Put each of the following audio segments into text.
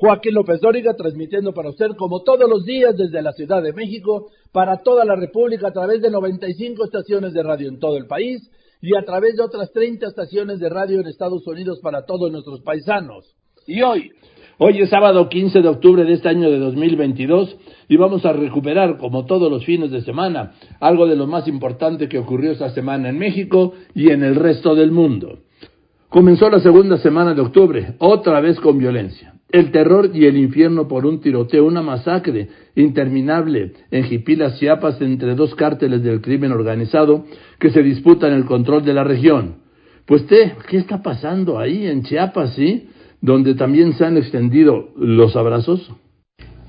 Joaquín López Dóriga, transmitiendo para usted como todos los días desde la Ciudad de México, para toda la República a través de 95 estaciones de radio en todo el país y a través de otras 30 estaciones de radio en Estados Unidos para todos nuestros paisanos. Y hoy, hoy es sábado 15 de octubre de este año de 2022 y vamos a recuperar, como todos los fines de semana, algo de lo más importante que ocurrió esta semana en México y en el resto del mundo. Comenzó la segunda semana de octubre, otra vez con violencia. El terror y el infierno por un tiroteo, una masacre interminable en Jipilas, Chiapas, entre dos cárteles del crimen organizado que se disputan el control de la región. Pues, ¿qué está pasando ahí en Chiapas, sí? Donde también se han extendido los abrazos.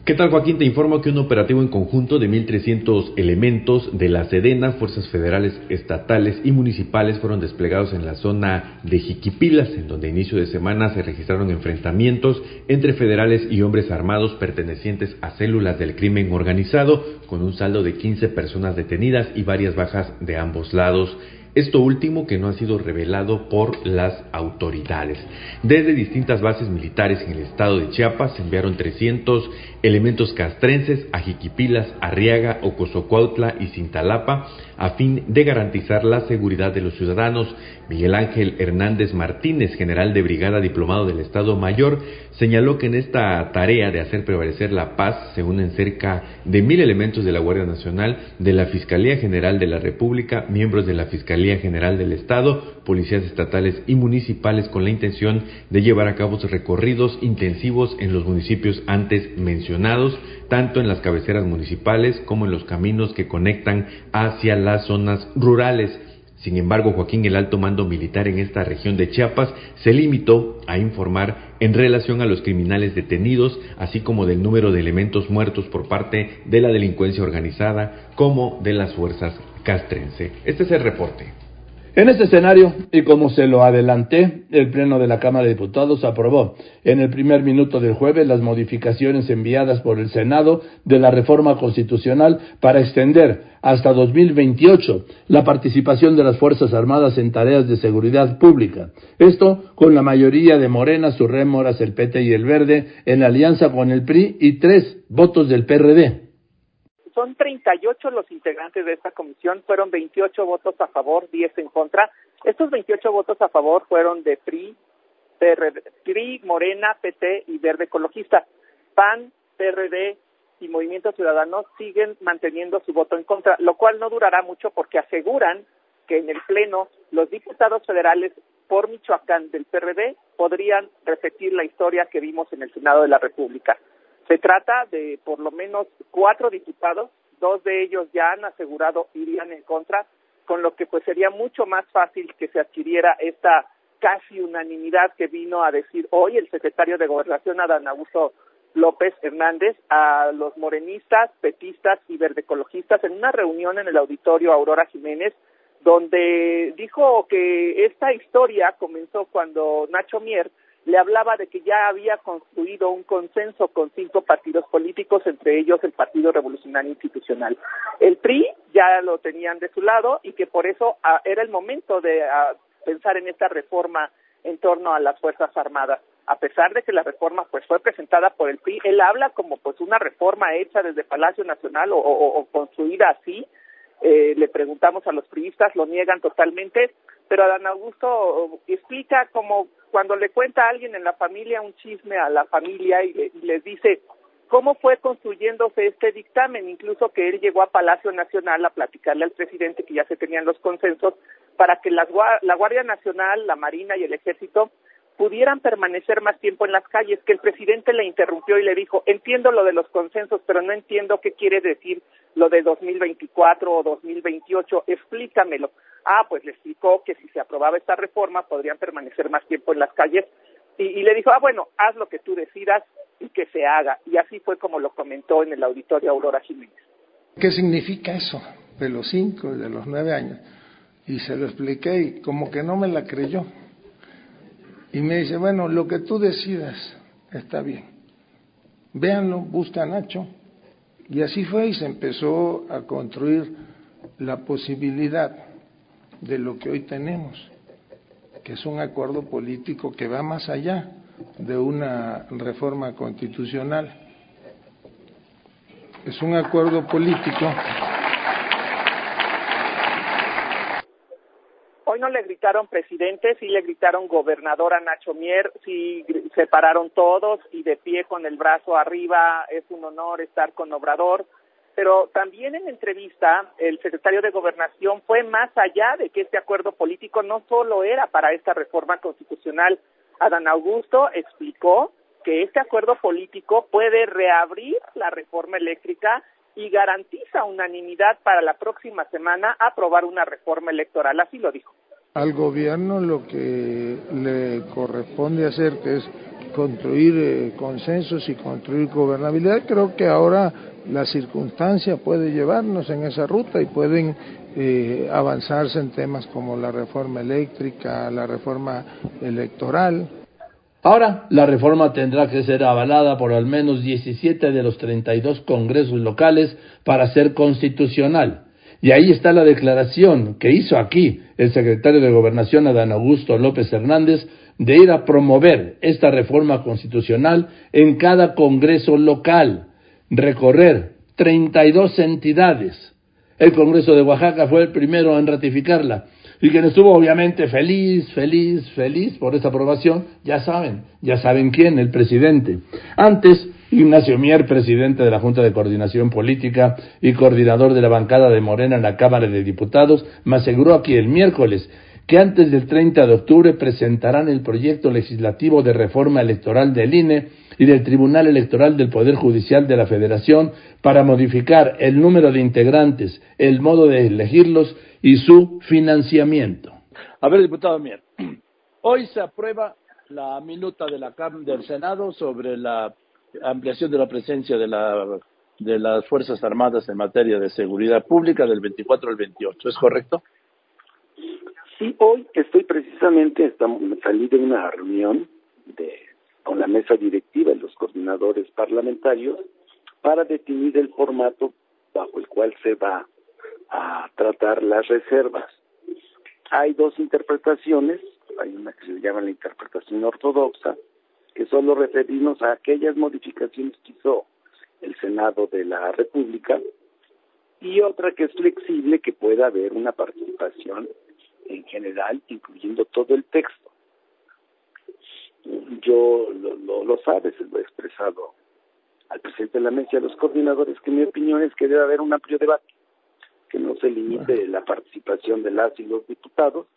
¿Qué tal Joaquín? Te informo que un operativo en conjunto de 1.300 elementos de la Sedena, fuerzas federales, estatales y municipales fueron desplegados en la zona de Jiquipilas, en donde a inicio de semana se registraron enfrentamientos entre federales y hombres armados pertenecientes a células del crimen organizado, con un saldo de 15 personas detenidas y varias bajas de ambos lados. Esto último que no ha sido revelado por las autoridades. Desde distintas bases militares en el estado de Chiapas se enviaron 300 elementos castrenses a Jiquipilas, Arriaga, Ocosocuautla y Cintalapa a fin de garantizar la seguridad de los ciudadanos. Miguel Ángel Hernández Martínez, general de brigada diplomado del Estado Mayor, señaló que en esta tarea de hacer prevalecer la paz se unen cerca de mil elementos de la Guardia Nacional, de la Fiscalía General de la República, miembros de la Fiscalía General del Estado, policías estatales y municipales con la intención de llevar a cabo recorridos intensivos en los municipios antes mencionados, tanto en las cabeceras municipales como en los caminos que conectan hacia las zonas rurales. Sin embargo, Joaquín, el alto mando militar en esta región de Chiapas, se limitó a informar en relación a los criminales detenidos, así como del número de elementos muertos por parte de la delincuencia organizada, como de las fuerzas castrense. Este es el reporte. En este escenario, y como se lo adelanté, el Pleno de la Cámara de Diputados aprobó en el primer minuto del jueves las modificaciones enviadas por el Senado de la reforma constitucional para extender hasta 2028 la participación de las Fuerzas Armadas en tareas de seguridad pública. Esto con la mayoría de Morena, Surrémoras, el PT y el Verde en alianza con el PRI y tres votos del PRD son 38 los integrantes de esta comisión, fueron 28 votos a favor, 10 en contra. Estos 28 votos a favor fueron de PRI, PRI, Morena, PT y Verde Ecologista. PAN, PRD y Movimiento Ciudadano siguen manteniendo su voto en contra, lo cual no durará mucho porque aseguran que en el Pleno los diputados federales por Michoacán del PRD podrían repetir la historia que vimos en el Senado de la República. Se trata de por lo menos cuatro diputados, dos de ellos ya han asegurado irían en contra, con lo que pues sería mucho más fácil que se adquiriera esta casi unanimidad que vino a decir hoy el secretario de Gobernación Adán Augusto López Hernández a los morenistas, petistas y verdecologistas en una reunión en el auditorio Aurora Jiménez donde dijo que esta historia comenzó cuando Nacho Mier le hablaba de que ya había construido un consenso con cinco partidos políticos, entre ellos el Partido Revolucionario Institucional. El PRI ya lo tenían de su lado y que por eso ah, era el momento de ah, pensar en esta reforma en torno a las Fuerzas Armadas. A pesar de que la reforma pues fue presentada por el PRI, él habla como pues una reforma hecha desde Palacio Nacional o, construida así. Eh, le preguntamos a los priistas, lo niegan totalmente, pero Adán Augusto explica como cuando le cuenta a alguien en la familia un chisme a la familia y, les dice cómo fue construyéndose este dictamen, incluso que él llegó a Palacio Nacional a platicarle al presidente que ya se tenían los consensos para que la Guardia Nacional, la Marina y el Ejército pudieran permanecer más tiempo en las calles, que el presidente le interrumpió y le dijo, entiendo lo de los consensos, pero no entiendo qué quiere decir lo de 2024 o 2028, explícamelo. Ah, pues le explicó que si se aprobaba esta reforma podrían permanecer más tiempo en las calles y, le dijo, ah, bueno, haz lo que tú decidas y que se haga. Y así fue como lo comentó en el auditorio Aurora Jiménez. ¿Qué significa eso? de los cinco y de los nueve años, y se lo expliqué y como que no me la creyó. Y me dice, bueno, lo que tú decidas está bien. Véanlo, busca a Nacho. Y así fue y se empezó a construir la posibilidad de lo que hoy tenemos, que es un acuerdo político que va más allá de una reforma constitucional. Es un acuerdo político no le gritaron presidente, sí le gritaron gobernador a Nacho Mier, sí se pararon todos y de pie con el brazo arriba, es un honor estar con Obrador. Pero también en entrevista el secretario de Gobernación fue más allá de que este acuerdo político no solo era para esta reforma constitucional. Adán Augusto explicó que este acuerdo político puede reabrir la reforma eléctrica y garantiza unanimidad para la próxima semana aprobar una reforma electoral. Así lo dijo. Al gobierno lo que le corresponde hacer, que es construir eh, consensos y construir gobernabilidad, creo que ahora la circunstancia puede llevarnos en esa ruta y pueden eh, avanzarse en temas como la reforma eléctrica, la reforma electoral. Ahora, la reforma tendrá que ser avalada por al menos 17 de los 32 congresos locales para ser constitucional. Y ahí está la declaración que hizo aquí el secretario de Gobernación, Adán Augusto López Hernández, de ir a promover esta reforma constitucional en cada congreso local, recorrer 32 entidades. El Congreso de Oaxaca fue el primero en ratificarla y quien estuvo obviamente feliz, feliz, feliz por esta aprobación, ya saben, ya saben quién, el presidente. Antes, Ignacio Mier, presidente de la Junta de Coordinación Política y coordinador de la bancada de Morena en la Cámara de Diputados, me aseguró aquí el miércoles que antes del 30 de octubre presentarán el proyecto legislativo de reforma electoral del INE y del Tribunal Electoral del Poder Judicial de la Federación para modificar el número de integrantes, el modo de elegirlos y su financiamiento. A ver, diputado Mier, hoy se aprueba la minuta de la del Senado sobre la ampliación de la presencia de, la, de las Fuerzas Armadas en materia de seguridad pública del 24 al 28, ¿es correcto? Sí, hoy estoy precisamente, estamos, salí de una reunión de, con la mesa directiva y los coordinadores parlamentarios para definir el formato bajo el cual se va a tratar las reservas. Hay dos interpretaciones, hay una que se llama la interpretación ortodoxa, que solo referimos a aquellas modificaciones que hizo el Senado de la República, y otra que es flexible, que pueda haber una participación en general, incluyendo todo el texto. Yo lo, lo, lo sabes, lo he expresado al presidente de la mesa y a los coordinadores, que mi opinión es que debe haber un amplio debate que no se limite la participación de las y los diputados,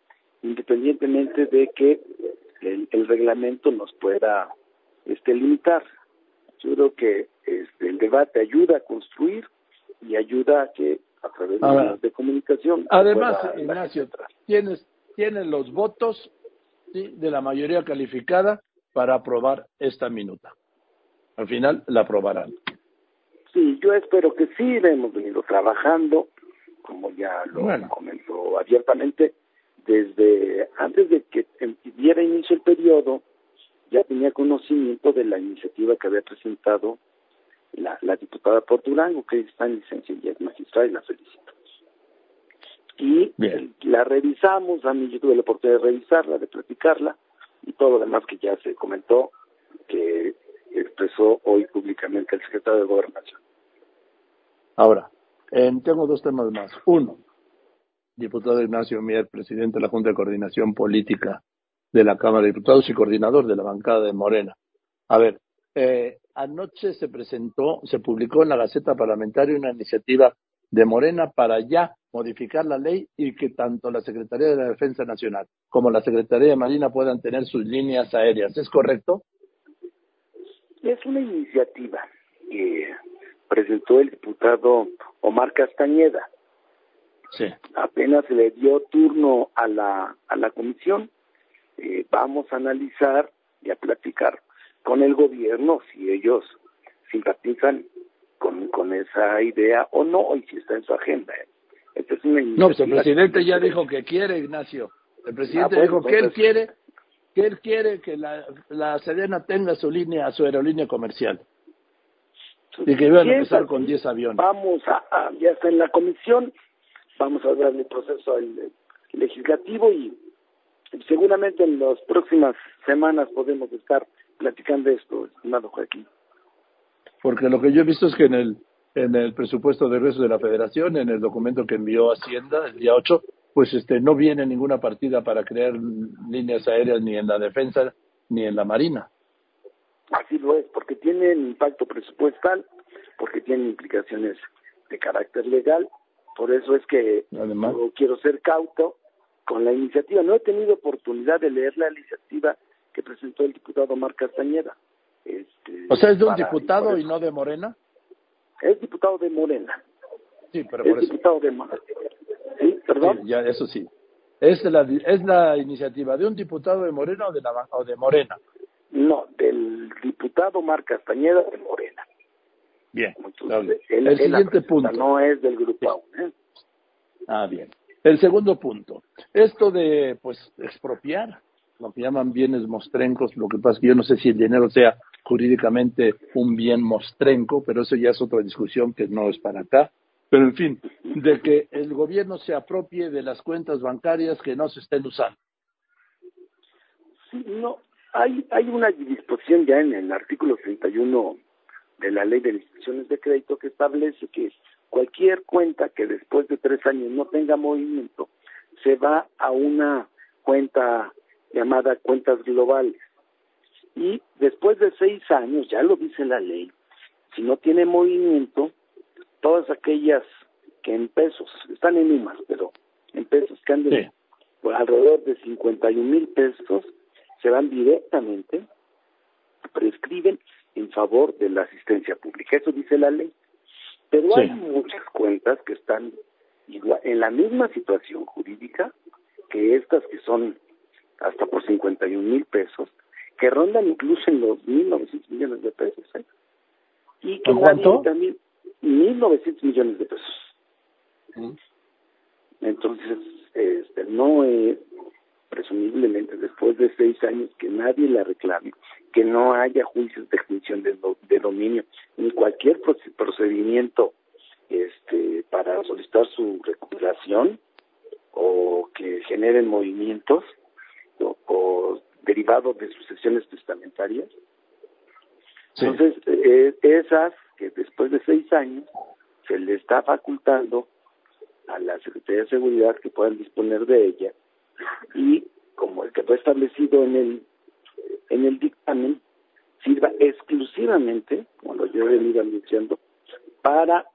independientemente de que el, reglamento nos pueda este limitar. Yo creo que este, el debate ayuda a construir y ayuda a que a través de medios de comunicación. Además, Ignacio, tienes, tienes los votos de la mayoría calificada para aprobar esta minuta. Al final la aprobarán. Sí, yo espero que sí, hemos venido trabajando como ya lo comentó abiertamente, desde antes de que diera inicio el periodo, ya tenía conocimiento de la iniciativa que había presentado la, la diputada por Durango, que está en licencia y es magistrada, y la felicito. Y la revisamos, a mí yo tuve la oportunidad de revisarla, de platicarla, y todo lo demás que ya se comentó, que expresó hoy públicamente el secretario de Gobernación. Ahora, eh, tengo dos temas más. Uno, diputado Ignacio Mier, presidente de la Junta de Coordinación Política de la Cámara de Diputados y coordinador de la bancada de Morena. A ver, eh, anoche se presentó, se publicó en la Gaceta Parlamentaria una iniciativa de Morena para ya modificar la ley y que tanto la Secretaría de la Defensa Nacional como la Secretaría de Marina puedan tener sus líneas aéreas. ¿Es correcto? Es una iniciativa que presentó el diputado Omar Castañeda. Sí. Apenas se le dio turno a la, a la comisión, eh, vamos a analizar y a platicar con el gobierno si ellos simpatizan con, con esa idea o no, y si está en su agenda. Esta es una no, pues el presidente ya dijo que quiere, Ignacio. El presidente ah, dijo que él quiere que él quiere que la, la Sedena tenga su línea, su aerolínea comercial. Y que iban a empezar con 10 aviones. Vamos a, ya está en la comisión, vamos a darle proceso al legislativo y seguramente en las próximas semanas podemos estar platicando esto, estimado Joaquín. Porque lo que yo he visto es que en el en el presupuesto de regreso de la Federación, en el documento que envió Hacienda el día 8, pues este no viene ninguna partida para crear líneas aéreas ni en la defensa ni en la marina. Así lo es, porque tiene impacto presupuestal, porque tiene implicaciones de carácter legal, por eso es que Además, quiero ser cauto con la iniciativa. No he tenido oportunidad de leer la iniciativa que presentó el diputado Mar Castañeda. Este, o sea, es de un diputado y no de Morena. Es diputado de Morena. Sí, pero es diputado de Morena. Sí, perdón. ya, eso sí. ¿Es la, ¿Es la iniciativa de un diputado de Morena o de, la, o de Morena? No, del diputado Mar Castañeda de Morena. Bien, el, siguiente punto. No es del grupo ¿eh? Ah, bien. El segundo punto. Esto de, pues, expropiar, lo que llaman bienes mostrencos, lo que pasa es que yo no sé si el dinero sea jurídicamente un bien mostrenco, pero eso ya es otra discusión que no es para acá. Pero en fin, de que el gobierno se apropie de las cuentas bancarias que no se estén usando. Sí, no, hay, hay una disposición ya en el artículo 31 de la ley de instituciones de crédito que establece que cualquier cuenta que después de tres años no tenga movimiento se va a una cuenta llamada cuentas globales. Y después de seis años, ya lo dice la ley, si no tiene movimiento, todas aquellas que en pesos, están en UMAS, pero en pesos que anden por alrededor de 51 mil pesos, se van directamente, prescriben en favor de la asistencia pública. Eso dice la ley. Pero hay muchas cuentas que están en la misma situación jurídica que estas que son hasta por 51 mil pesos, que rondan incluso en los 1.900 millones de pesos. ¿eh? Y que cuánto? También, 1.900 millones de pesos. Mm. Entonces, este, no es presumiblemente después de seis años que nadie la reclame, que no haya juicios de extinción de, de dominio, ni cualquier procedimiento este, para solicitar su recuperación o que generen movimientos o, o derivado de sucesiones testamentarias. Entonces, eh, esas que después de seis años se le está facultando a la Secretaría de Seguridad que puedan disponer de ella y como el que fue establecido en el en el dictamen sirva exclusivamente, como lo yo he venido anunciando, para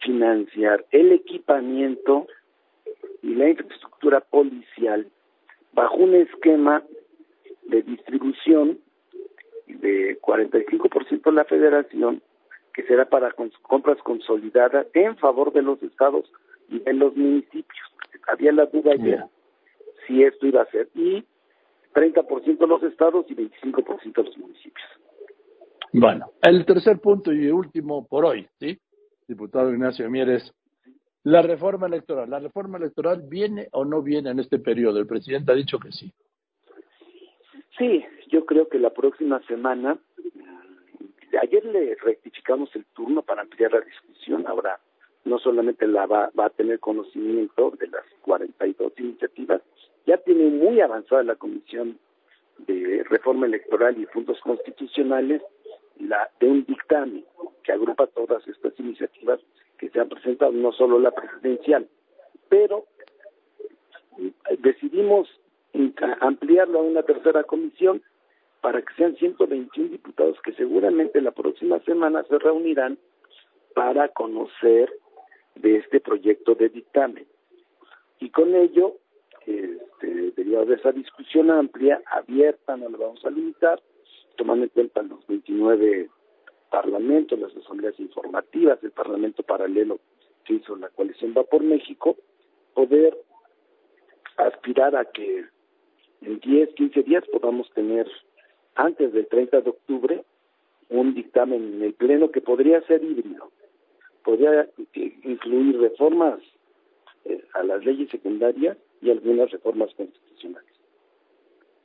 financiar el equipamiento y la infraestructura policial bajo un esquema de distribución de 45% la federación, que será para compras consolidadas en favor de los estados y de los municipios. Había la duda ya si esto iba a ser. Y 30% los estados y 25% los municipios. Bueno, el tercer punto y último por hoy, ¿sí? Diputado Ignacio Mieres, la reforma electoral. ¿La reforma electoral viene o no viene en este periodo? El presidente ha dicho que sí. Sí, yo creo que la próxima semana, ayer le rectificamos el turno para ampliar la discusión, ahora no solamente la va, va a tener conocimiento de las 42 iniciativas, ya tiene muy avanzada la Comisión de Reforma Electoral y Fundos Constitucionales la de un dictamen que agrupa todas estas iniciativas que se han presentado, no solo la presidencial, pero mm, decidimos ampliarlo a una tercera comisión para que sean 121 diputados que seguramente la próxima semana se reunirán para conocer de este proyecto de dictamen. Y con ello, este, derivado de esa discusión amplia, abierta, no la vamos a limitar, tomando en cuenta los 29 parlamentos, las asambleas informativas, el parlamento paralelo que hizo la coalición Va por México, poder aspirar a que en 10, 15 días podamos tener, antes del 30 de octubre, un dictamen en el Pleno que podría ser híbrido, podría incluir reformas eh, a las leyes secundarias y algunas reformas constitucionales.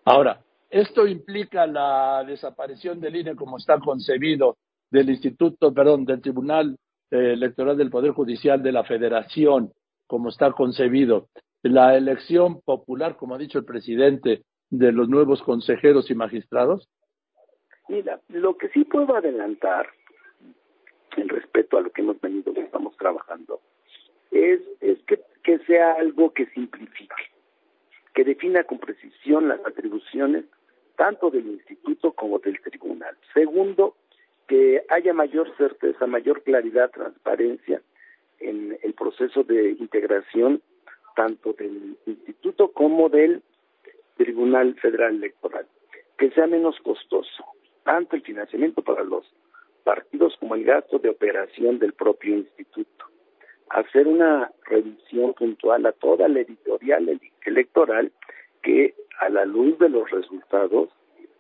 Ahora, esto implica la desaparición del INE como está concebido del Instituto, perdón, del Tribunal eh, Electoral del Poder Judicial de la Federación, como está concebido, la elección popular, como ha dicho el presidente, de los nuevos consejeros y magistrados? Mira, lo que sí puedo adelantar en respeto a lo que hemos venido, que estamos trabajando, es, es que, que sea algo que simplifique, que defina con precisión las atribuciones tanto del instituto como del tribunal. Segundo, que haya mayor certeza, mayor claridad, transparencia en el proceso de integración tanto del instituto como del Tribunal Federal Electoral, que sea menos costoso, tanto el financiamiento para los partidos como el gasto de operación del propio instituto. Hacer una revisión puntual a toda la editorial electoral que a la luz de los resultados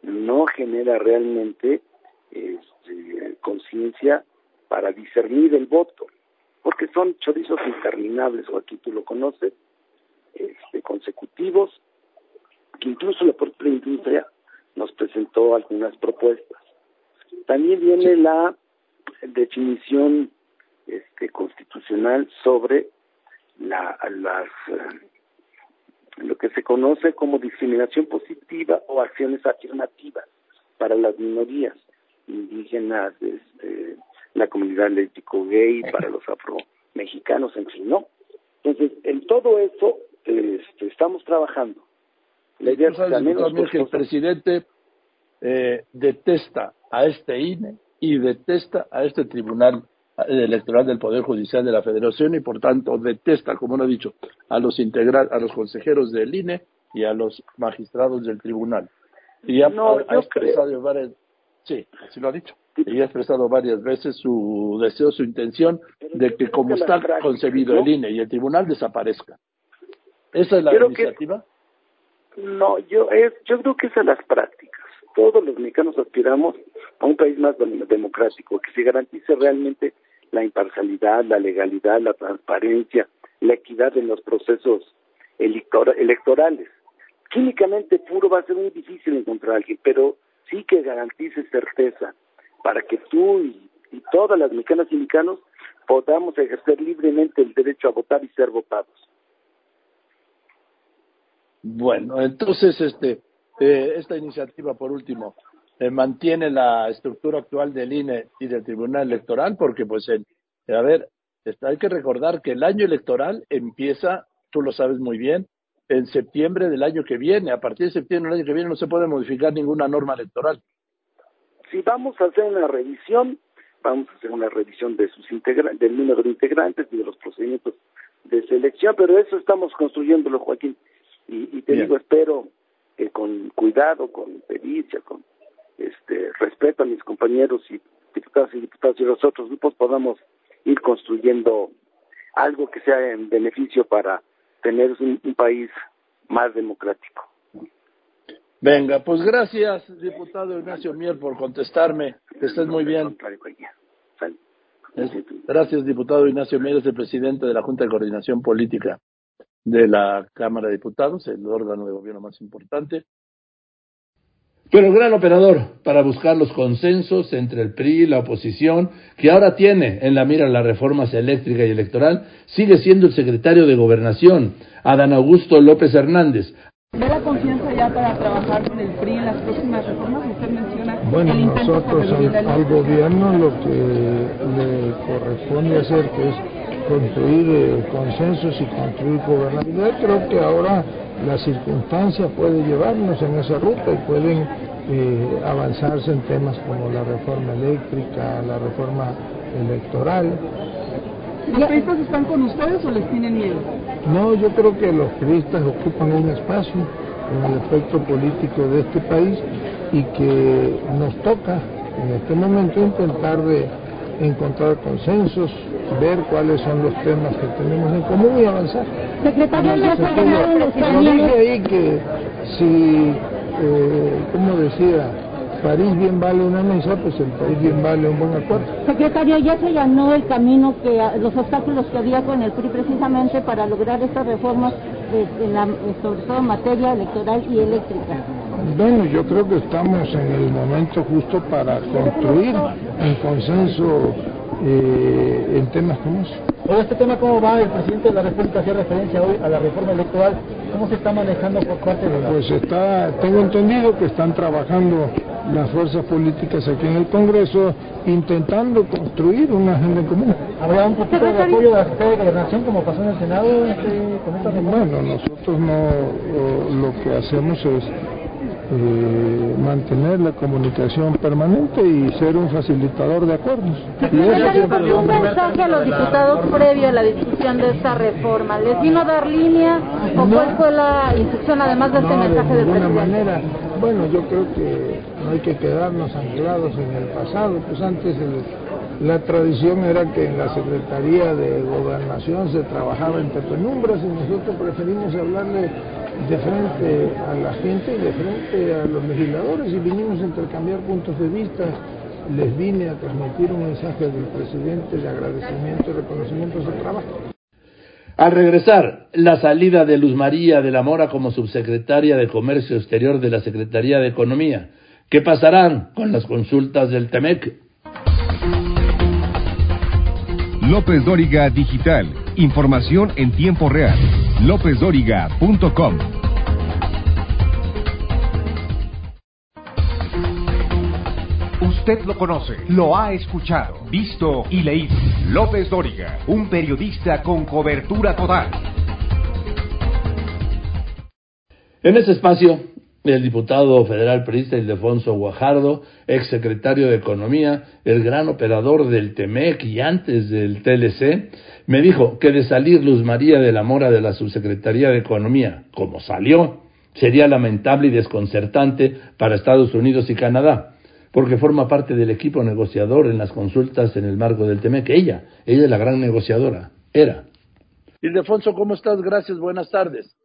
no genera realmente este, conciencia para discernir el voto, porque son chorizos interminables, o aquí tú lo conoces, este, consecutivos, que incluso la propia industria nos presentó algunas propuestas. También viene la definición este, constitucional sobre la, las, eh, lo que se conoce como discriminación positiva o acciones afirmativas para las minorías indígenas, este, la comunidad lésbico gay, para los afro-mexicanos, en fin, ¿no? Entonces, en todo eso este, estamos trabajando. La idea es que, que el presidente eh, detesta a este INE y detesta a este Tribunal Electoral del Poder Judicial de la Federación y por tanto detesta, como lo he dicho, a los integral, a los consejeros del INE y a los magistrados del tribunal. Y ha, expresado varias, sí, así lo ha dicho. Y ha expresado varias veces su deseo, su intención de que como está concebido el INE y el tribunal desaparezca. ¿Esa es la iniciativa? no, yo es, yo creo que es a las prácticas. Todos los mexicanos aspiramos a un país más democrático, que se garantice realmente la imparcialidad, la legalidad, la transparencia, la equidad en los procesos electorales. Químicamente puro va a ser muy difícil encontrar a alguien, pero sí que garantice certeza para que tú y, y todas las mexicanas y mexicanos podamos ejercer libremente el derecho a votar y ser votados. Bueno, entonces este eh, esta iniciativa, por último, eh, mantiene la estructura actual del INE y del Tribunal Electoral, porque pues el, a ver, hay que recordar que el año electoral empieza, tú lo sabes muy bien, en septiembre del año que viene. A partir de septiembre del año que viene no se puede modificar ninguna norma electoral. Si vamos a hacer una revisión, vamos a hacer una revisión de sus del número de integrantes y de los procedimientos de selección, pero eso estamos construyéndolo, Joaquín. Y, te digo, espero que con cuidado, con pericia, con este respeto a mis compañeros y diputados y diputados y los otros grupos podamos ir construyendo algo que sea en beneficio para tener un, país más democrático. Venga, pues gracias, diputado Ignacio Mier, por contestarme. Que estés muy bien. Gracias, diputado Ignacio Mier, es el presidente de la Junta de Coordinación Política de la Cámara de Diputados, el órgano de gobierno más importante. Pero el gran operador para buscar los consensos entre el PRI y la oposición, que ahora tiene en la mira las reformas eléctrica y electoral, sigue siendo el secretario de Gobernación, Adán Augusto López Hernández. ¿Ve la confianza ya para trabajar con el PRI en las próximas reformas? Usted menciona bueno, nosotros al, gobierno lo que le corresponde hacer, que es construir eh, consensos y construir gobernabilidad. Creo que ahora las circunstancias pueden llevarnos en esa ruta y pueden eh, avanzarse en temas como la reforma eléctrica, la reforma electoral. ¿Los periodistas están con ustedes o les tienen miedo? No, yo creo que los periodistas ocupan un espacio en el aspecto político de este país y que nos toca en este momento intentar de encontrar consensos, ver cuáles son los temas que tenemos en común y avanzar. Secretario, Lo dije ahí que si, eh, como decía París bien vale una mesa, pues el país bien vale un buen acuerdo. Secretario, ya se allanó el camino, que los obstáculos que había con el PRI precisamente para lograr estas reformas, en la, sobre todo en materia electoral y eléctrica. Bueno, yo creo que estamos en el momento justo para construir un consenso eh, en temas como eso. Oye, este tema, ¿cómo va? El presidente de la República hace referencia hoy a la reforma electoral. ¿Cómo se está manejando por parte de Pues está, tengo entendido que están trabajando las fuerzas políticas aquí en el Congreso intentando construir una agenda en común. ¿Habrá un poquito de apoyo de la Secretaría de Gobernación como pasó en el Senado este, con esta? Bueno, nosotros no, lo que hacemos es eh, mantener la comunicación permanente y ser un facilitador de acuerdos. Y eso un mensaje a los diputados previo a la discusión de esta reforma? ¿Les vino a dar línea o cuál fue la instrucción además de este mensaje de del presidente? manera. Bueno, yo creo que no hay que quedarnos anclados en el pasado, pues antes la tradición era que en la Secretaría de Gobernación se trabajaba entre penumbras y nosotros preferimos hablarle de frente a la gente y de frente a los legisladores y vinimos a intercambiar puntos de vista. Les vine a transmitir un mensaje del presidente de agradecimiento y reconocimiento a su trabajo. Al regresar, la salida de Luz María de la Mora como subsecretaria de Comercio Exterior de la Secretaría de Economía. ¿Qué pasarán con las consultas del TEMEC? López Dóriga Digital. Información en tiempo real lópezdoriga.com. Usted lo conoce, lo ha escuchado, visto y leído. López Dóriga, un periodista con cobertura total. En este espacio, el diputado federal periodista Ildefonso Guajardo, exsecretario de Economía, el gran operador del TEMEC y antes del TLC, me dijo que de salir Luz María de la Mora de la Subsecretaría de Economía, como salió, sería lamentable y desconcertante para Estados Unidos y Canadá, porque forma parte del equipo negociador en las consultas en el marco del TEMEC. Ella, ella es la gran negociadora, era. Ildefonso, ¿cómo estás? Gracias, buenas tardes.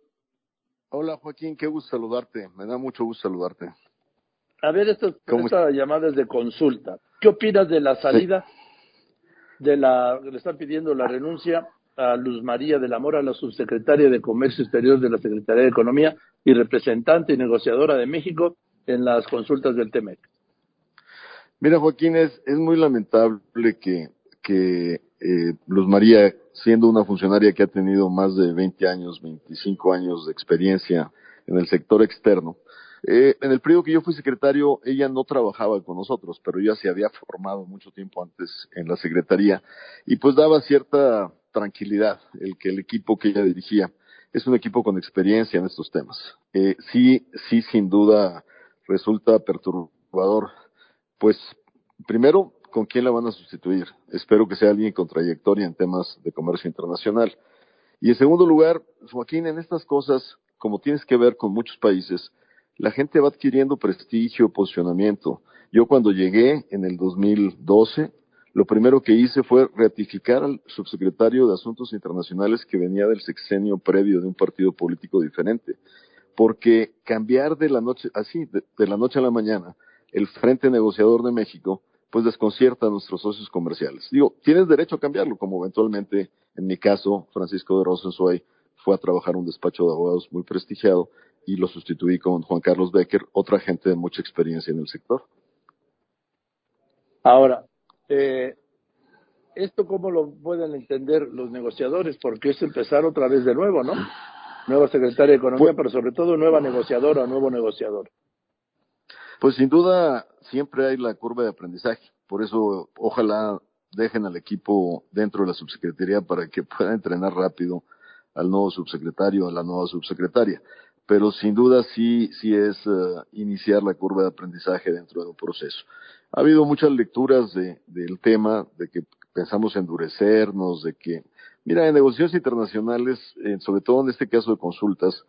Hola Joaquín, qué gusto saludarte, me da mucho gusto saludarte. A ver, esta, esta llamada es de consulta. ¿Qué opinas de la salida de la, le están pidiendo la renuncia a Luz María de la Mora, la subsecretaria de Comercio Exterior de la Secretaría de Economía y representante y negociadora de México en las consultas del TEMEC. Mira, Joaquín, es, es muy lamentable que, que eh, Luz María, siendo una funcionaria que ha tenido más de 20 años, 25 años de experiencia en el sector externo, eh, en el periodo que yo fui secretario, ella no trabajaba con nosotros, pero ya se había formado mucho tiempo antes en la secretaría y pues daba cierta tranquilidad el que el equipo que ella dirigía es un equipo con experiencia en estos temas. Eh, sí, sí, sin duda resulta perturbador. Pues primero, ¿con quién la van a sustituir? Espero que sea alguien con trayectoria en temas de comercio internacional. Y en segundo lugar, Joaquín, en estas cosas, como tienes que ver con muchos países, la gente va adquiriendo prestigio, posicionamiento. Yo cuando llegué en el 2012, lo primero que hice fue ratificar al subsecretario de Asuntos Internacionales que venía del sexenio previo de un partido político diferente. Porque cambiar de la noche, así, de, la noche a la mañana, el Frente Negociador de México, pues desconcierta a nuestros socios comerciales. Digo, tienes derecho a cambiarlo, como eventualmente, en mi caso, Francisco de Rosenzweig fue a trabajar un despacho de abogados muy prestigiado y lo sustituí con Juan Carlos Becker, otra gente de mucha experiencia en el sector. Ahora, eh, ¿esto cómo lo pueden entender los negociadores? Porque es empezar otra vez de nuevo, ¿no? Nueva secretaria de Economía, pues pero sobre todo nueva negociadora, nuevo negociador. Pues sin duda siempre hay la curva de aprendizaje. Por eso ojalá dejen al equipo dentro de la subsecretaría para que pueda entrenar rápido al nuevo subsecretario, a la nueva subsecretaria pero sin duda sí, sí es eh, iniciar la curva de aprendizaje dentro de un proceso. Ha habido muchas lecturas de, del tema, de que pensamos endurecernos, de que, mira, en negociaciones internacionales, sobre todo en este caso de consultas,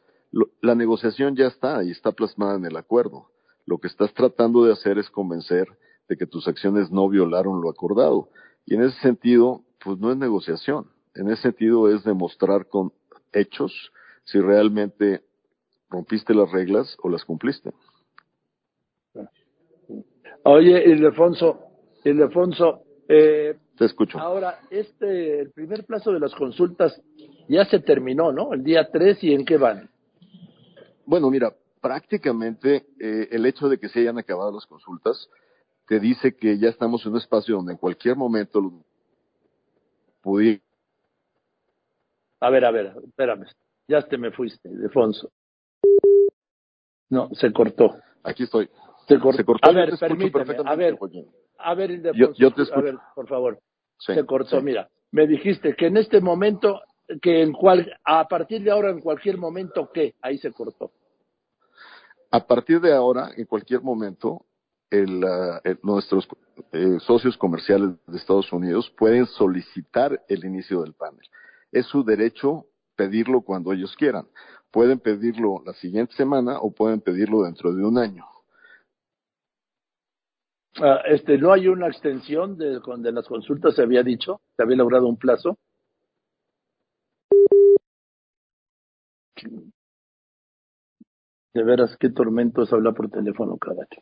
la negociación ya está y está plasmada en el acuerdo. Lo que estás tratando de hacer es convencer de que tus acciones no violaron lo acordado. Y en ese sentido, pues no es negociación. En ese sentido es demostrar con hechos si realmente ¿Rompiste las reglas o las cumpliste? Oye, Ildefonso, Ildefonso, eh, te escucho. Ahora, este, el primer plazo de las consultas ya se terminó, ¿no? El día 3 y en qué van. Bueno, mira, prácticamente eh, el hecho de que se hayan acabado las consultas te dice que ya estamos en un espacio donde en cualquier momento pudiera. A ver, a ver, espérame. Ya te me fuiste, Defonso. No, se cortó. Aquí estoy. Se, cortó. A ver, permíteme. A ver, a ver, Ildefonso, yo, te escucho. A ver, por favor. se cortó. Mira, me dijiste que en este momento, que en cual, a partir de ahora, en cualquier momento, ¿qué? Ahí se cortó. A partir de ahora, en cualquier momento, el, ah, nuestros eh, socios comerciales de Estados Unidos pueden solicitar el inicio del panel. Es su derecho pedirlo cuando ellos quieran. Pueden pedirlo la siguiente semana o pueden pedirlo dentro de un año. Ah, este, ¿No hay una extensión de, de las consultas? Se había dicho, se había logrado un plazo. De veras, qué tormento es hablar por teléfono, carajo.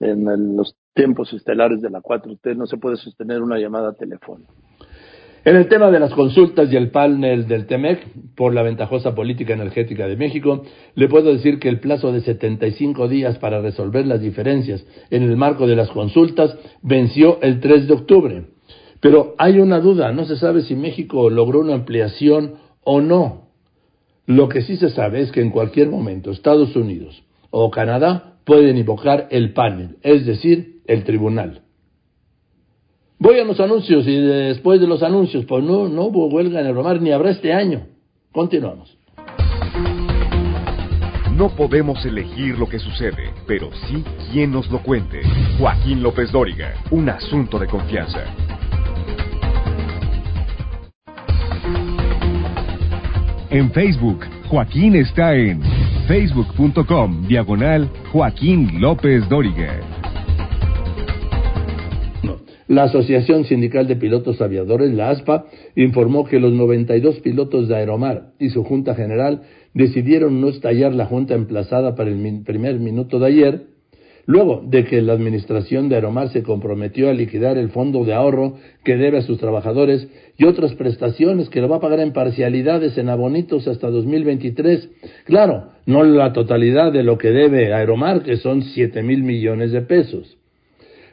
En los tiempos estelares de la 4T no se puede sostener una llamada telefónica. En el tema de las consultas y el panel del TEMEC por la ventajosa política energética de México, le puedo decir que el plazo de 75 días para resolver las diferencias en el marco de las consultas venció el 3 de octubre. Pero hay una duda, no se sabe si México logró una ampliación o no. Lo que sí se sabe es que en cualquier momento Estados Unidos o Canadá pueden invocar el panel, es decir, el tribunal. Voy a los anuncios y después de los anuncios, pues no, no hubo huelga en el Romar ni habrá este año. Continuamos. No podemos elegir lo que sucede, pero sí quien nos lo cuente. Joaquín López Dóriga, un asunto de confianza. En Facebook, Joaquín está en facebook.com diagonal Joaquín López Dóriga. La Asociación Sindical de Pilotos Aviadores, la ASPA, informó que los 92 pilotos de Aeromar y su Junta General decidieron no estallar la junta emplazada para el primer minuto de ayer, luego de que la administración de Aeromar se comprometió a liquidar el fondo de ahorro que debe a sus trabajadores y otras prestaciones que lo va a pagar en parcialidades en abonitos hasta 2023. Claro, no la totalidad de lo que debe Aeromar, que son 7 mil millones de pesos.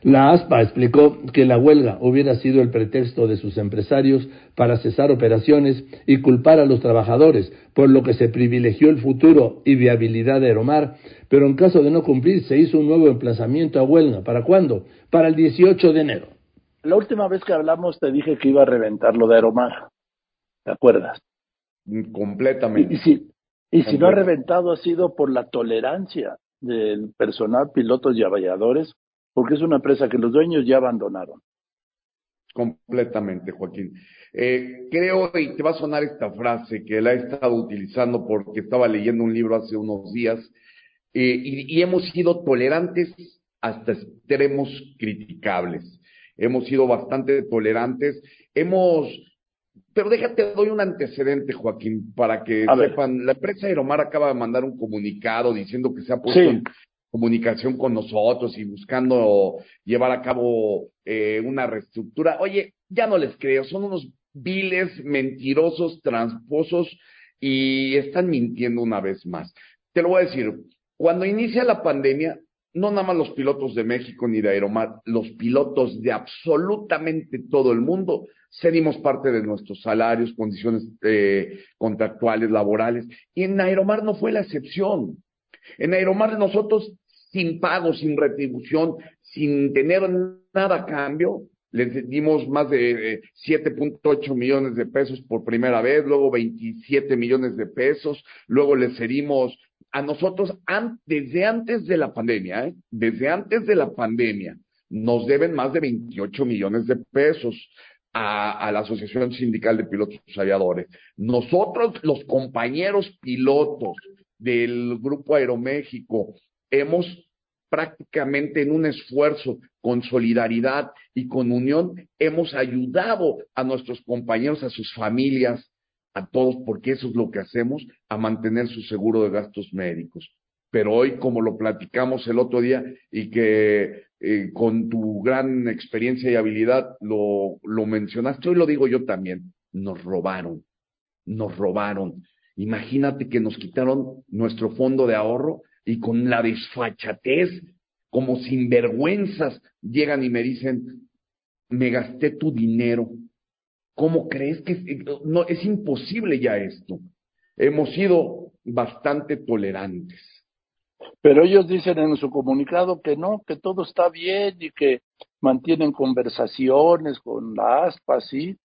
La ASPA explicó que la huelga hubiera sido el pretexto de sus empresarios para cesar operaciones y culpar a los trabajadores, por lo que se privilegió el futuro y viabilidad de Aeromar, pero en caso de no cumplir se hizo un nuevo emplazamiento a huelga. ¿Para cuándo? Para el 18 de enero. La última vez que hablamos te dije que iba a reventar lo de Aeromar. ¿Te acuerdas? Completamente. Y, si, y si no ha reventado ha sido por la tolerancia del personal, pilotos y avalladores porque es una empresa que los dueños ya abandonaron. Completamente, Joaquín. Eh, creo, y te va a sonar esta frase que la he estado utilizando porque estaba leyendo un libro hace unos días, eh, y, y, hemos sido tolerantes hasta extremos criticables. Hemos sido bastante tolerantes. Hemos, pero déjate, doy un antecedente, Joaquín, para que sepan. La empresa Aeromar acaba de mandar un comunicado diciendo que se ha puesto en, comunicación con nosotros y buscando llevar a cabo eh, una reestructura. Oye, ya no les creo, son unos viles, mentirosos, transposos y están mintiendo una vez más. Te lo voy a decir, cuando inicia la pandemia, no nada más los pilotos de México ni de Aeromar, los pilotos de absolutamente todo el mundo cedimos parte de nuestros salarios, condiciones eh, contractuales, laborales, y en Aeromar no fue la excepción. En Aeromar nosotros sin pago, sin retribución, sin tener nada a cambio. Les dimos más de 7.8 millones de pesos por primera vez, luego 27 millones de pesos, luego les cedimos a nosotros desde antes de la pandemia, ¿eh? desde antes de la pandemia, nos deben más de 28 millones de pesos a, la Asociación Sindical de Pilotos Aviadores. Nosotros, los compañeros pilotos del Grupo Aeroméxico, hemos prácticamente en un esfuerzo con solidaridad y con unión, hemos ayudado a nuestros compañeros, a sus familias, a todos, porque eso es lo que hacemos, a mantener su seguro de gastos médicos. pero hoy, como lo platicamos el otro día, y que eh, con tu gran experiencia y habilidad lo, lo mencionaste, hoy lo digo yo también, nos robaron, nos robaron. Imagínate que nos quitaron nuestro fondo de ahorro y con la desfachatez, como sinvergüenzas, llegan y me dicen, me gasté tu dinero. ¿Cómo crees que no es imposible ya esto? Hemos sido bastante tolerantes. Pero ellos dicen en su comunicado que no, que todo está bien y que mantienen conversaciones con la ASPA, sí,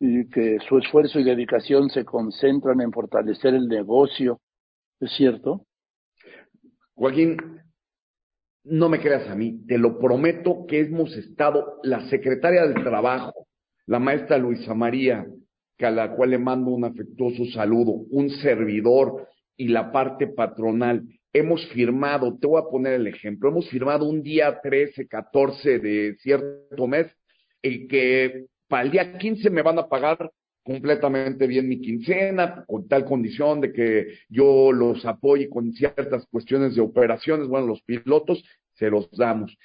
y que su esfuerzo y dedicación se concentran en fortalecer el negocio. ¿Es cierto? Joaquín, no me creas a mí, te lo prometo que hemos estado, la secretaria de Trabajo, la maestra Luisa María, que a la cual le mando un afectuoso saludo, un servidor y la parte patronal, hemos firmado, te voy a poner el ejemplo, hemos firmado un día 13, 14 de cierto mes, el que para el día 15 me van a pagar completamente bien mi quincena, con tal condición de que yo los apoye con ciertas cuestiones de operaciones, bueno, los pilotos se los damos.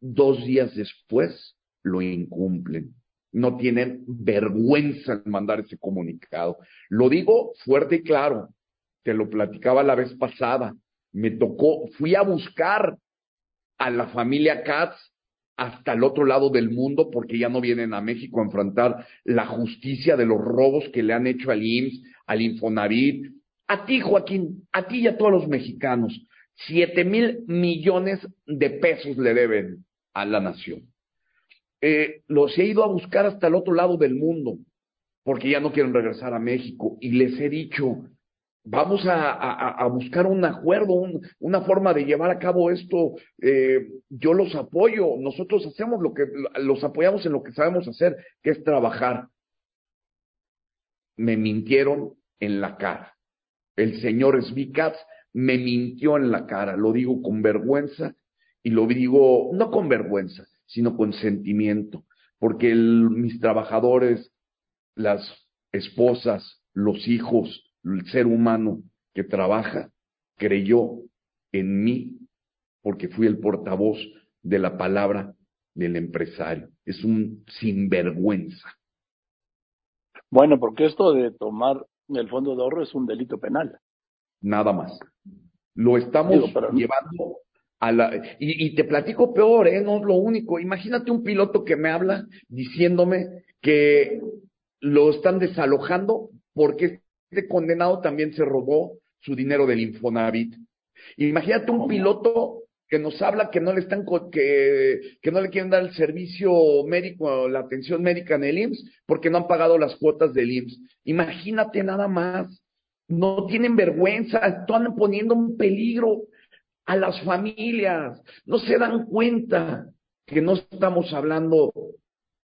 Dos días después lo incumplen. No tienen vergüenza en mandar ese comunicado. Lo digo fuerte y claro. Te lo platicaba la vez pasada. Me tocó, fui a buscar a la familia Katz hasta el otro lado del mundo porque ya no vienen a México a enfrentar la justicia de los robos que le han hecho al IMSS, al Infonavit, a ti Joaquín, a ti y a todos los mexicanos. Siete mil millones de pesos le deben a la nación. Eh, los he ido a buscar hasta el otro lado del mundo porque ya no quieren regresar a México y les he dicho, vamos a, buscar un acuerdo, un, una forma de llevar a cabo esto. Eh, yo los apoyo, nosotros hacemos lo que, los apoyamos en lo que sabemos hacer, que es trabajar. Me mintieron en la cara. El señor Svikats me mintió en la cara, lo digo con vergüenza y lo digo no con vergüenza, sino con sentimiento, porque mis trabajadores, las esposas, los hijos, el ser humano que trabaja creyó en mí porque fui el portavoz de la palabra del empresario. Es un sinvergüenza. Bueno, porque esto de tomar el fondo de ahorro es un delito penal. Nada más. Lo estamos Digo, pero... llevando a la... Y, y, te platico peor, ¿eh? No es lo único. Imagínate un piloto que me habla diciéndome que lo están desalojando porque este condenado también se robó su dinero del Infonavit. Imagínate un piloto que nos habla que no le están que, que no le quieren dar el servicio médico, la atención médica en el IMSS, porque no han pagado las cuotas del IMSS. Imagínate nada más. No tienen vergüenza, están poniendo en peligro a las familias. No se dan cuenta que no estamos hablando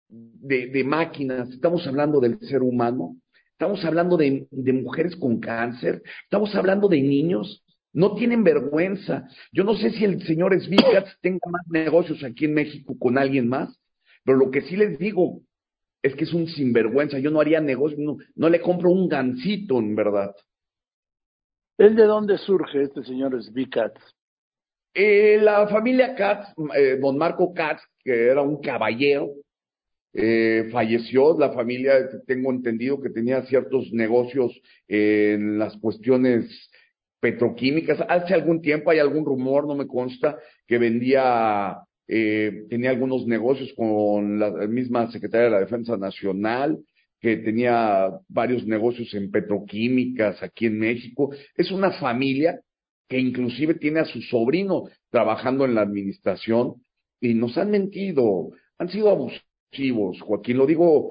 de, de máquinas, estamos hablando del ser humano. Estamos hablando de, de, mujeres con cáncer, estamos hablando de niños, no tienen vergüenza. Yo no sé si el señor Svikats tenga más negocios aquí en México con alguien más, pero lo que sí les digo es que es un sinvergüenza. Yo no haría negocio, no, no le compro un gancito, en verdad. ¿El de dónde surge este señor Svikats? Eh, la familia Katz, eh, don Marco Katz, que era un caballero, eh, falleció, la familia, tengo entendido que tenía ciertos negocios en las cuestiones petroquímicas. Hace algún tiempo hay algún rumor, no me consta, que vendía, eh, tenía algunos negocios con la misma Secretaría de la Defensa Nacional, que tenía varios negocios en petroquímicas aquí en México. Es una familia que inclusive tiene a su sobrino trabajando en la administración y nos han mentido, han sido abusados Joaquín, lo digo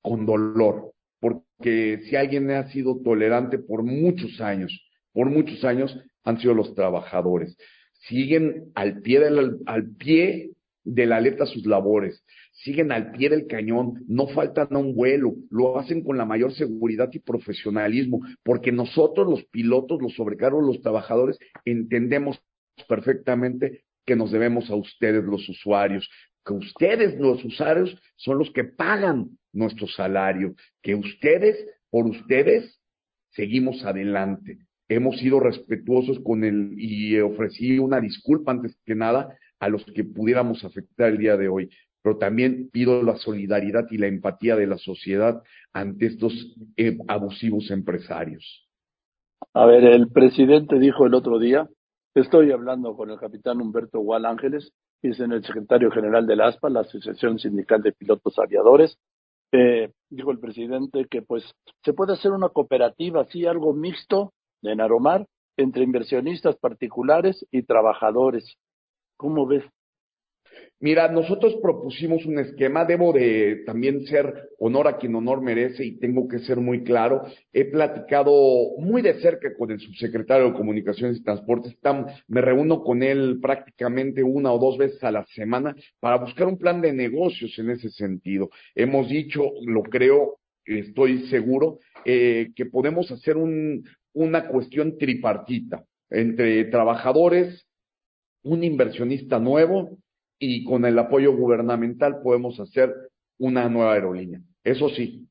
con dolor, porque si alguien ha sido tolerante por muchos años, por muchos años han sido los trabajadores. Siguen al pie del, al pie de la aleta sus labores, siguen al pie del cañón, no faltan a un vuelo, lo hacen con la mayor seguridad y profesionalismo, porque nosotros los pilotos, los sobrecargos, los trabajadores, entendemos perfectamente que nos debemos a ustedes los usuarios, que ustedes, los usuarios, son los que pagan nuestro salario, que ustedes, por ustedes, seguimos adelante. hemos sido respetuosos con él y ofrecí una disculpa antes que nada a los que pudiéramos afectar el día de hoy. Pero también pido la solidaridad y la empatía de la sociedad ante estos eh, abusivos empresarios. A ver, el presidente dijo el otro día, estoy hablando con el capitán Humberto Gual Ángeles, es el secretario general de la ASPA, la Asociación Sindical de Pilotos Aviadores, eh, dijo el presidente que pues se puede hacer una cooperativa, así algo mixto en Aromar, entre inversionistas particulares y trabajadores. ¿Cómo ves? Mira, nosotros propusimos un esquema, debo de también ser honor a quien honor merece y tengo que ser muy claro. He platicado muy de cerca con el subsecretario de Comunicaciones y Transportes, me reúno con él prácticamente una o dos veces a la semana para buscar un plan de negocios en ese sentido. Hemos dicho, lo creo, estoy seguro, eh, que podemos hacer un, una cuestión tripartita entre trabajadores, un inversionista nuevo y con el apoyo gubernamental podemos hacer una nueva aerolínea. Eso sí,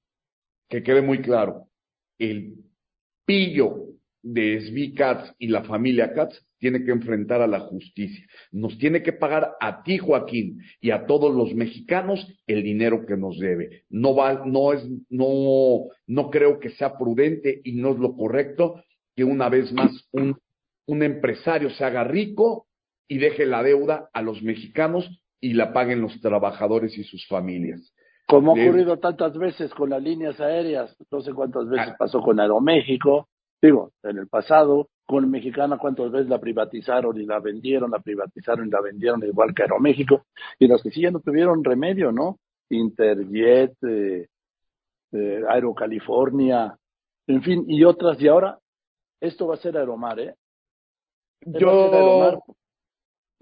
que quede muy claro, el pillo de SB Cats y la familia Cats tiene que enfrentar a la justicia. Nos tiene que pagar a ti, Joaquín, y a todos los mexicanos el dinero que nos debe. No va, no es, no, no creo que sea prudente y no es lo correcto que una vez más un, un empresario se haga rico y deje la deuda a los mexicanos y la paguen los trabajadores y sus familias. Como ha ocurrido tantas veces con las líneas aéreas, no sé cuántas veces ah. pasó con Aeroméxico, digo, en el pasado, con Mexicana, cuántas veces la privatizaron y la vendieron, la privatizaron y la vendieron igual que Aeroméxico, y las que sí ya no tuvieron remedio, ¿no? Interjet, eh, eh, Aerocalifornia, en fin, y otras, y ahora esto va a ser Aeromar, ¿eh? Yo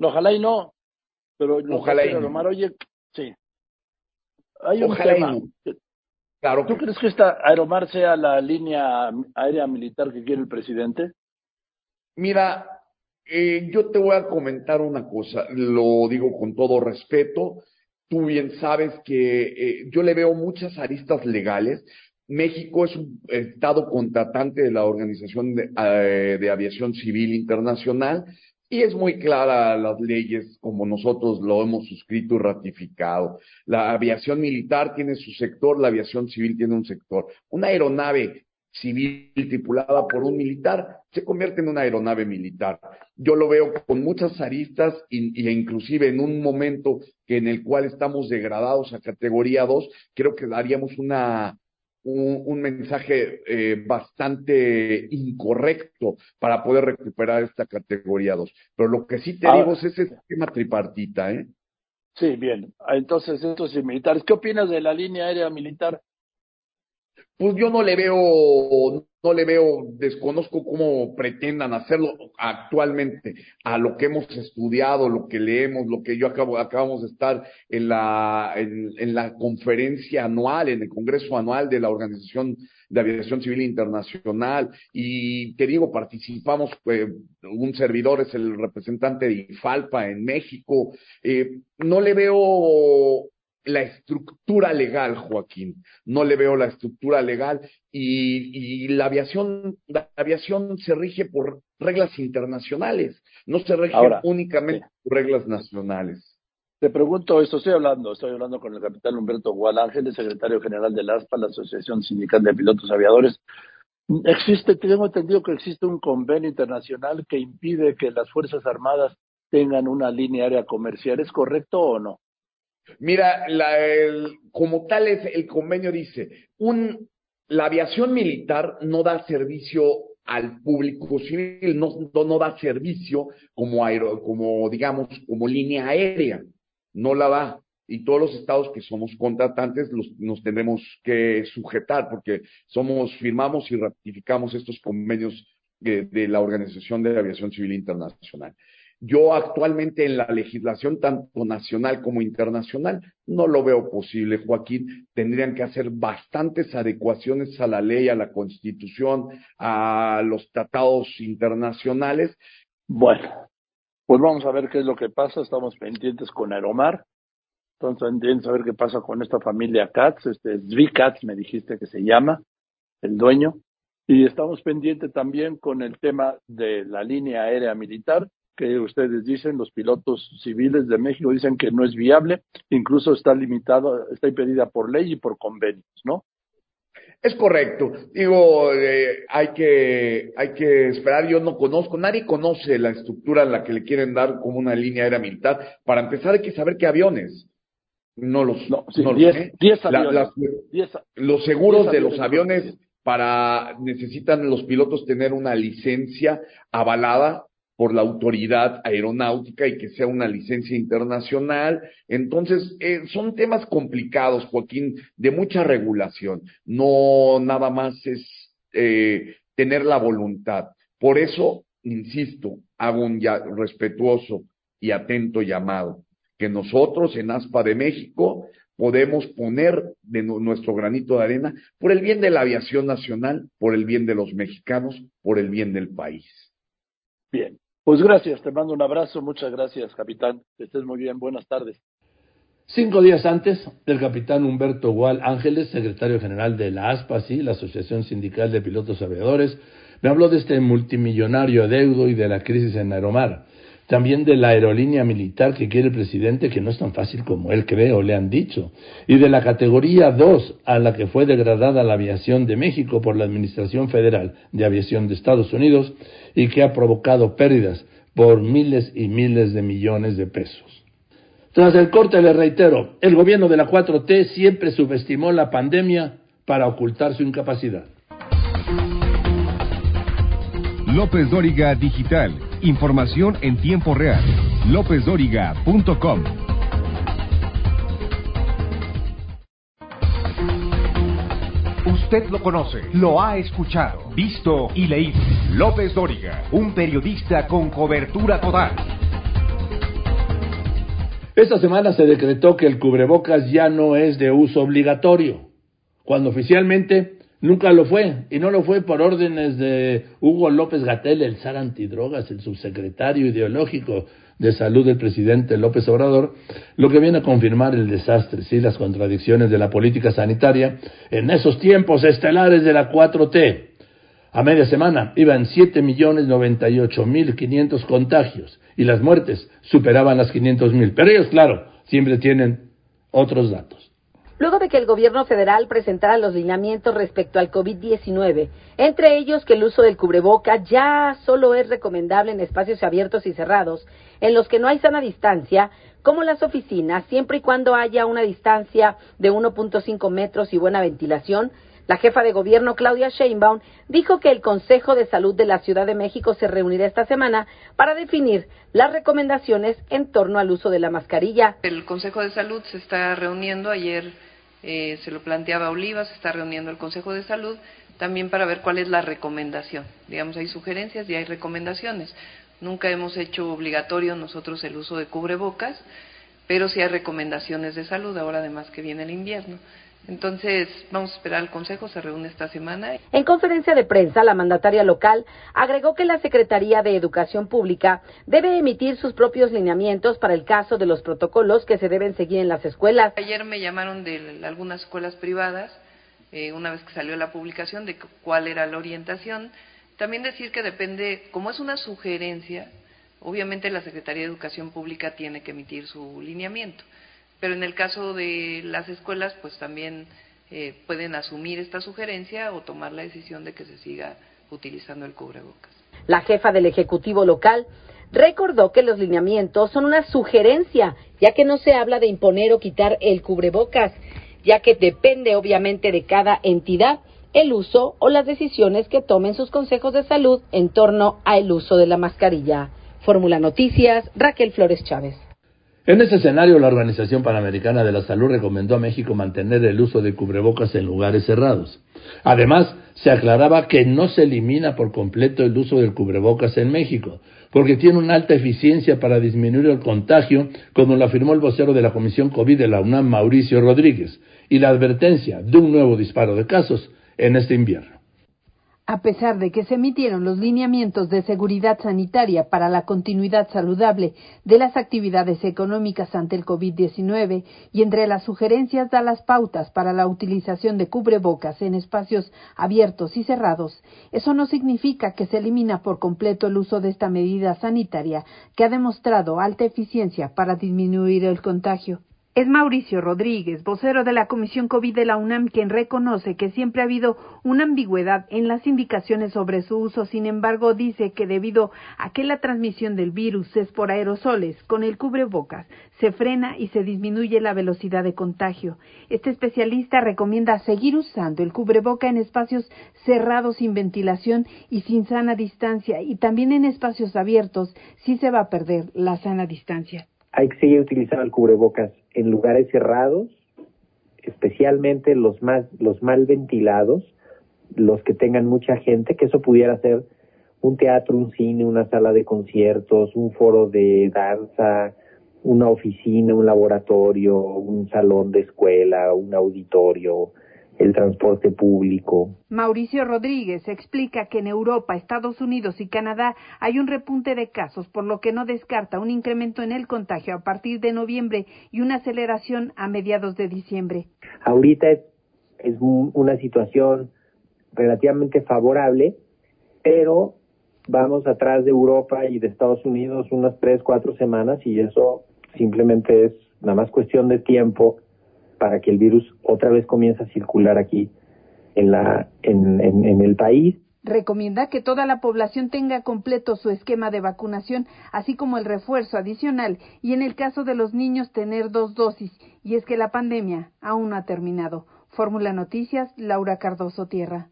Ojalá y no, pero ojalá y no. oye, sí. Hay un tema. Claro. ¿Tú crees que esta Aeromar sea la línea aérea militar que quiere el presidente? Mira, eh, yo te voy a comentar una cosa, lo digo con todo respeto. Tú bien sabes que eh, yo le veo muchas aristas legales. México es un estado contratante de la Organización de, eh, de Aviación Civil Internacional y es muy clara las leyes como nosotros lo hemos suscrito y ratificado. La aviación militar tiene su sector, la aviación civil tiene un sector. Una aeronave civil tripulada por un militar se convierte en una aeronave militar. Yo lo veo con muchas aristas e inclusive en un momento que en el cual estamos degradados a categoría 2, creo que daríamos una un, mensaje eh, bastante incorrecto para poder recuperar esta categoría 2. Pero lo que sí te digo es ese esquema tripartita, ¿eh? Sí, bien. Entonces, estos militares, ¿qué opinas de la línea aérea militar? Pues yo no le veo no le veo, desconozco cómo pretendan hacerlo actualmente. A lo que hemos estudiado, lo que leemos, lo que yo acabo, acabamos de estar en la, en, la conferencia anual, en el Congreso anual de la Organización de Aviación Civil Internacional. Y te digo, participamos, pues, un servidor es el representante de IFALPA en México, eh, no le veo la estructura legal, Joaquín. No le veo la estructura legal y, la aviación, la aviación se rige por reglas internacionales, no se rige únicamente por reglas nacionales. Te pregunto esto, estoy hablando, estoy hablando con el capitán Humberto Gual Ángeles, secretario general del ASPA, la Asociación Sindical de Pilotos Aviadores. Existe, tengo entendido que existe un convenio internacional que impide que las Fuerzas Armadas tengan una línea aérea comercial, ¿es correcto o no? Mira, la, como tal es el convenio dice, un, la aviación militar no da servicio al público civil, no, no, da servicio como, aero, como, digamos, como línea aérea, no la da. Y todos los estados que somos contratantes los, nos tendremos que sujetar porque somos, firmamos y ratificamos estos convenios de la Organización de Aviación Civil Internacional. Yo actualmente en la legislación, tanto nacional como internacional, no lo veo posible, Joaquín. Tendrían que hacer bastantes adecuaciones a la ley, a la constitución, a los tratados internacionales. Bueno, pues vamos a ver qué es lo que pasa. Estamos pendientes con Aeromar. Entonces, pendientes a ver qué pasa con esta familia Katz, este Zvi Katz, me dijiste que se llama, el dueño. Y estamos pendientes también con el tema de la línea aérea militar, que ustedes dicen, los pilotos civiles de México dicen que no es viable, incluso está limitado, está impedida por ley y por convenios, ¿no? Es correcto. Digo, eh, hay que hay que esperar. Yo no conozco, nadie conoce la estructura en la que le quieren dar como una línea aérea militar. Para empezar, hay que saber qué aviones. No los, no, los diez, aviones. los seguros de los aviones para necesitan los pilotos tener una licencia avalada por la autoridad aeronáutica y que sea una licencia internacional. Entonces, eh, son temas complicados, Joaquín, de mucha regulación. No nada más es eh, tener la voluntad. Por eso, insisto, hago un respetuoso y atento llamado, que nosotros en ASPA de México podemos poner de nuestro granito de arena por el bien de la aviación nacional, por el bien de los mexicanos, por el bien del país. Bien, pues gracias, te mando un abrazo, muchas gracias, capitán. Que estés muy bien, buenas tardes. Cinco días antes, el capitán Humberto Gual Ángeles, secretario general de la ASPASI, la Asociación Sindical de Pilotos Aviadores, me habló de este multimillonario adeudo y de la crisis en Aeromar también de la aerolínea militar que quiere el presidente, que no es tan fácil como él cree o le han dicho, y de la categoría 2 a la que fue degradada la aviación de México por la Administración Federal de Aviación de Estados Unidos y que ha provocado pérdidas por miles y miles de millones de pesos. Tras el corte le reitero, el gobierno de la 4T siempre subestimó la pandemia para ocultar su incapacidad. López Dóriga Digital Información en tiempo real. LópezDóriga.com. Usted lo conoce, lo ha escuchado, visto y leído. López Dóriga, un periodista con cobertura total. Esta semana se decretó que el cubrebocas ya no es de uso obligatorio, cuando oficialmente Nunca lo fue, y no lo fue por órdenes de Hugo López Gatel, el zar antidrogas, el subsecretario ideológico de salud del presidente López Obrador, lo que viene a confirmar el desastre, sí, las contradicciones de la política sanitaria en esos tiempos estelares de la 4T. A media semana iban 7.098.500 contagios y las muertes superaban las 500.000. Pero ellos, claro, siempre tienen otros datos luego de que el gobierno federal presentara los lineamientos respecto al COVID-19, entre ellos que el uso del cubreboca ya solo es recomendable en espacios abiertos y cerrados, en los que no hay sana distancia, como las oficinas, siempre y cuando haya una distancia de 1.5 metros y buena ventilación, la jefa de gobierno, Claudia Sheinbaum, dijo que el Consejo de Salud de la Ciudad de México se reunirá esta semana para definir las recomendaciones en torno al uso de la mascarilla. El Consejo de Salud se está reuniendo ayer eh, se lo planteaba Oliva, se está reuniendo el Consejo de Salud, también para ver cuál es la recomendación. Digamos, hay sugerencias y hay recomendaciones. Nunca hemos hecho obligatorio nosotros el uso de cubrebocas, pero sí hay recomendaciones de salud, ahora además que viene el invierno. Entonces, vamos a esperar al Consejo, se reúne esta semana. En conferencia de prensa, la mandataria local agregó que la Secretaría de Educación Pública debe emitir sus propios lineamientos para el caso de los protocolos que se deben seguir en las escuelas. Ayer me llamaron de algunas escuelas privadas, eh, una vez que salió la publicación, de cuál era la orientación. También decir que depende, como es una sugerencia, obviamente la Secretaría de Educación Pública tiene que emitir su lineamiento pero en el caso de las escuelas, pues también eh, pueden asumir esta sugerencia o tomar la decisión de que se siga utilizando el cubrebocas. La jefa del Ejecutivo local recordó que los lineamientos son una sugerencia, ya que no se habla de imponer o quitar el cubrebocas, ya que depende obviamente de cada entidad el uso o las decisiones que tomen sus consejos de salud en torno al uso de la mascarilla. Fórmula Noticias, Raquel Flores Chávez. En ese escenario, la Organización Panamericana de la Salud recomendó a México mantener el uso de cubrebocas en lugares cerrados. Además, se aclaraba que no se elimina por completo el uso del cubrebocas en México, porque tiene una alta eficiencia para disminuir el contagio, como lo afirmó el vocero de la Comisión COVID de la UNAM, Mauricio Rodríguez, y la advertencia de un nuevo disparo de casos en este invierno. A pesar de que se emitieron los lineamientos de seguridad sanitaria para la continuidad saludable de las actividades económicas ante el COVID-19 y entre las sugerencias da las pautas para la utilización de cubrebocas en espacios abiertos y cerrados, eso no significa que se elimina por completo el uso de esta medida sanitaria que ha demostrado alta eficiencia para disminuir el contagio. Es Mauricio Rodríguez, vocero de la Comisión COVID de la UNAM, quien reconoce que siempre ha habido una ambigüedad en las indicaciones sobre su uso. Sin embargo, dice que debido a que la transmisión del virus es por aerosoles, con el cubrebocas se frena y se disminuye la velocidad de contagio. Este especialista recomienda seguir usando el cubreboca en espacios cerrados sin ventilación y sin sana distancia y también en espacios abiertos si se va a perder la sana distancia hay que seguir utilizando el cubrebocas en lugares cerrados, especialmente los más los mal ventilados, los que tengan mucha gente, que eso pudiera ser un teatro, un cine, una sala de conciertos, un foro de danza, una oficina, un laboratorio, un salón de escuela, un auditorio, el transporte público. Mauricio Rodríguez explica que en Europa, Estados Unidos y Canadá hay un repunte de casos, por lo que no descarta un incremento en el contagio a partir de noviembre y una aceleración a mediados de diciembre. Ahorita es, es una situación relativamente favorable, pero vamos atrás de Europa y de Estados Unidos unas tres, cuatro semanas y eso simplemente es nada más cuestión de tiempo para que el virus otra vez comience a circular aquí en, la, en, en, el país. Recomienda que toda la población tenga completo su esquema de vacunación, así como el refuerzo adicional, y en el caso de los niños tener dos dosis, y es que la pandemia aún no ha terminado. Fórmula Noticias, Laura Cardoso Tierra.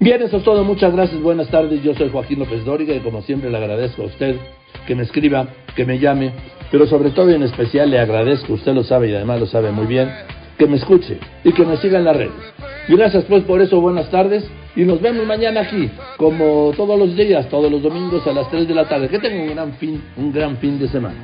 Bien, eso es todo. Muchas gracias. Buenas tardes. Yo soy Joaquín López Dóriga y como siempre le agradezco a usted que me escriba, que me llame, pero sobre todo y en especial le agradezco, usted lo sabe y además lo sabe muy bien, que me escuche y que me siga en las redes. Gracias pues por eso, buenas tardes y nos vemos mañana aquí, como todos los días, todos los domingos a las 3 de la tarde. Que tengan un gran fin, un gran fin de semana.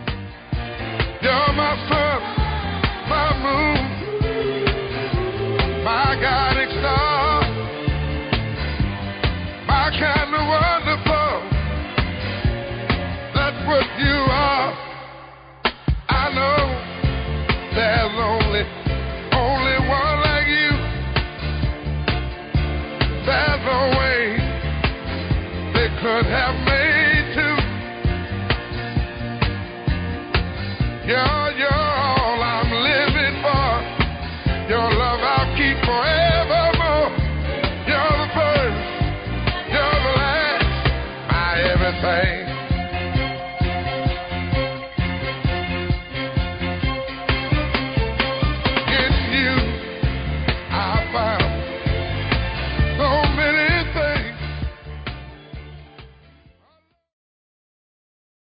there's no Yeah.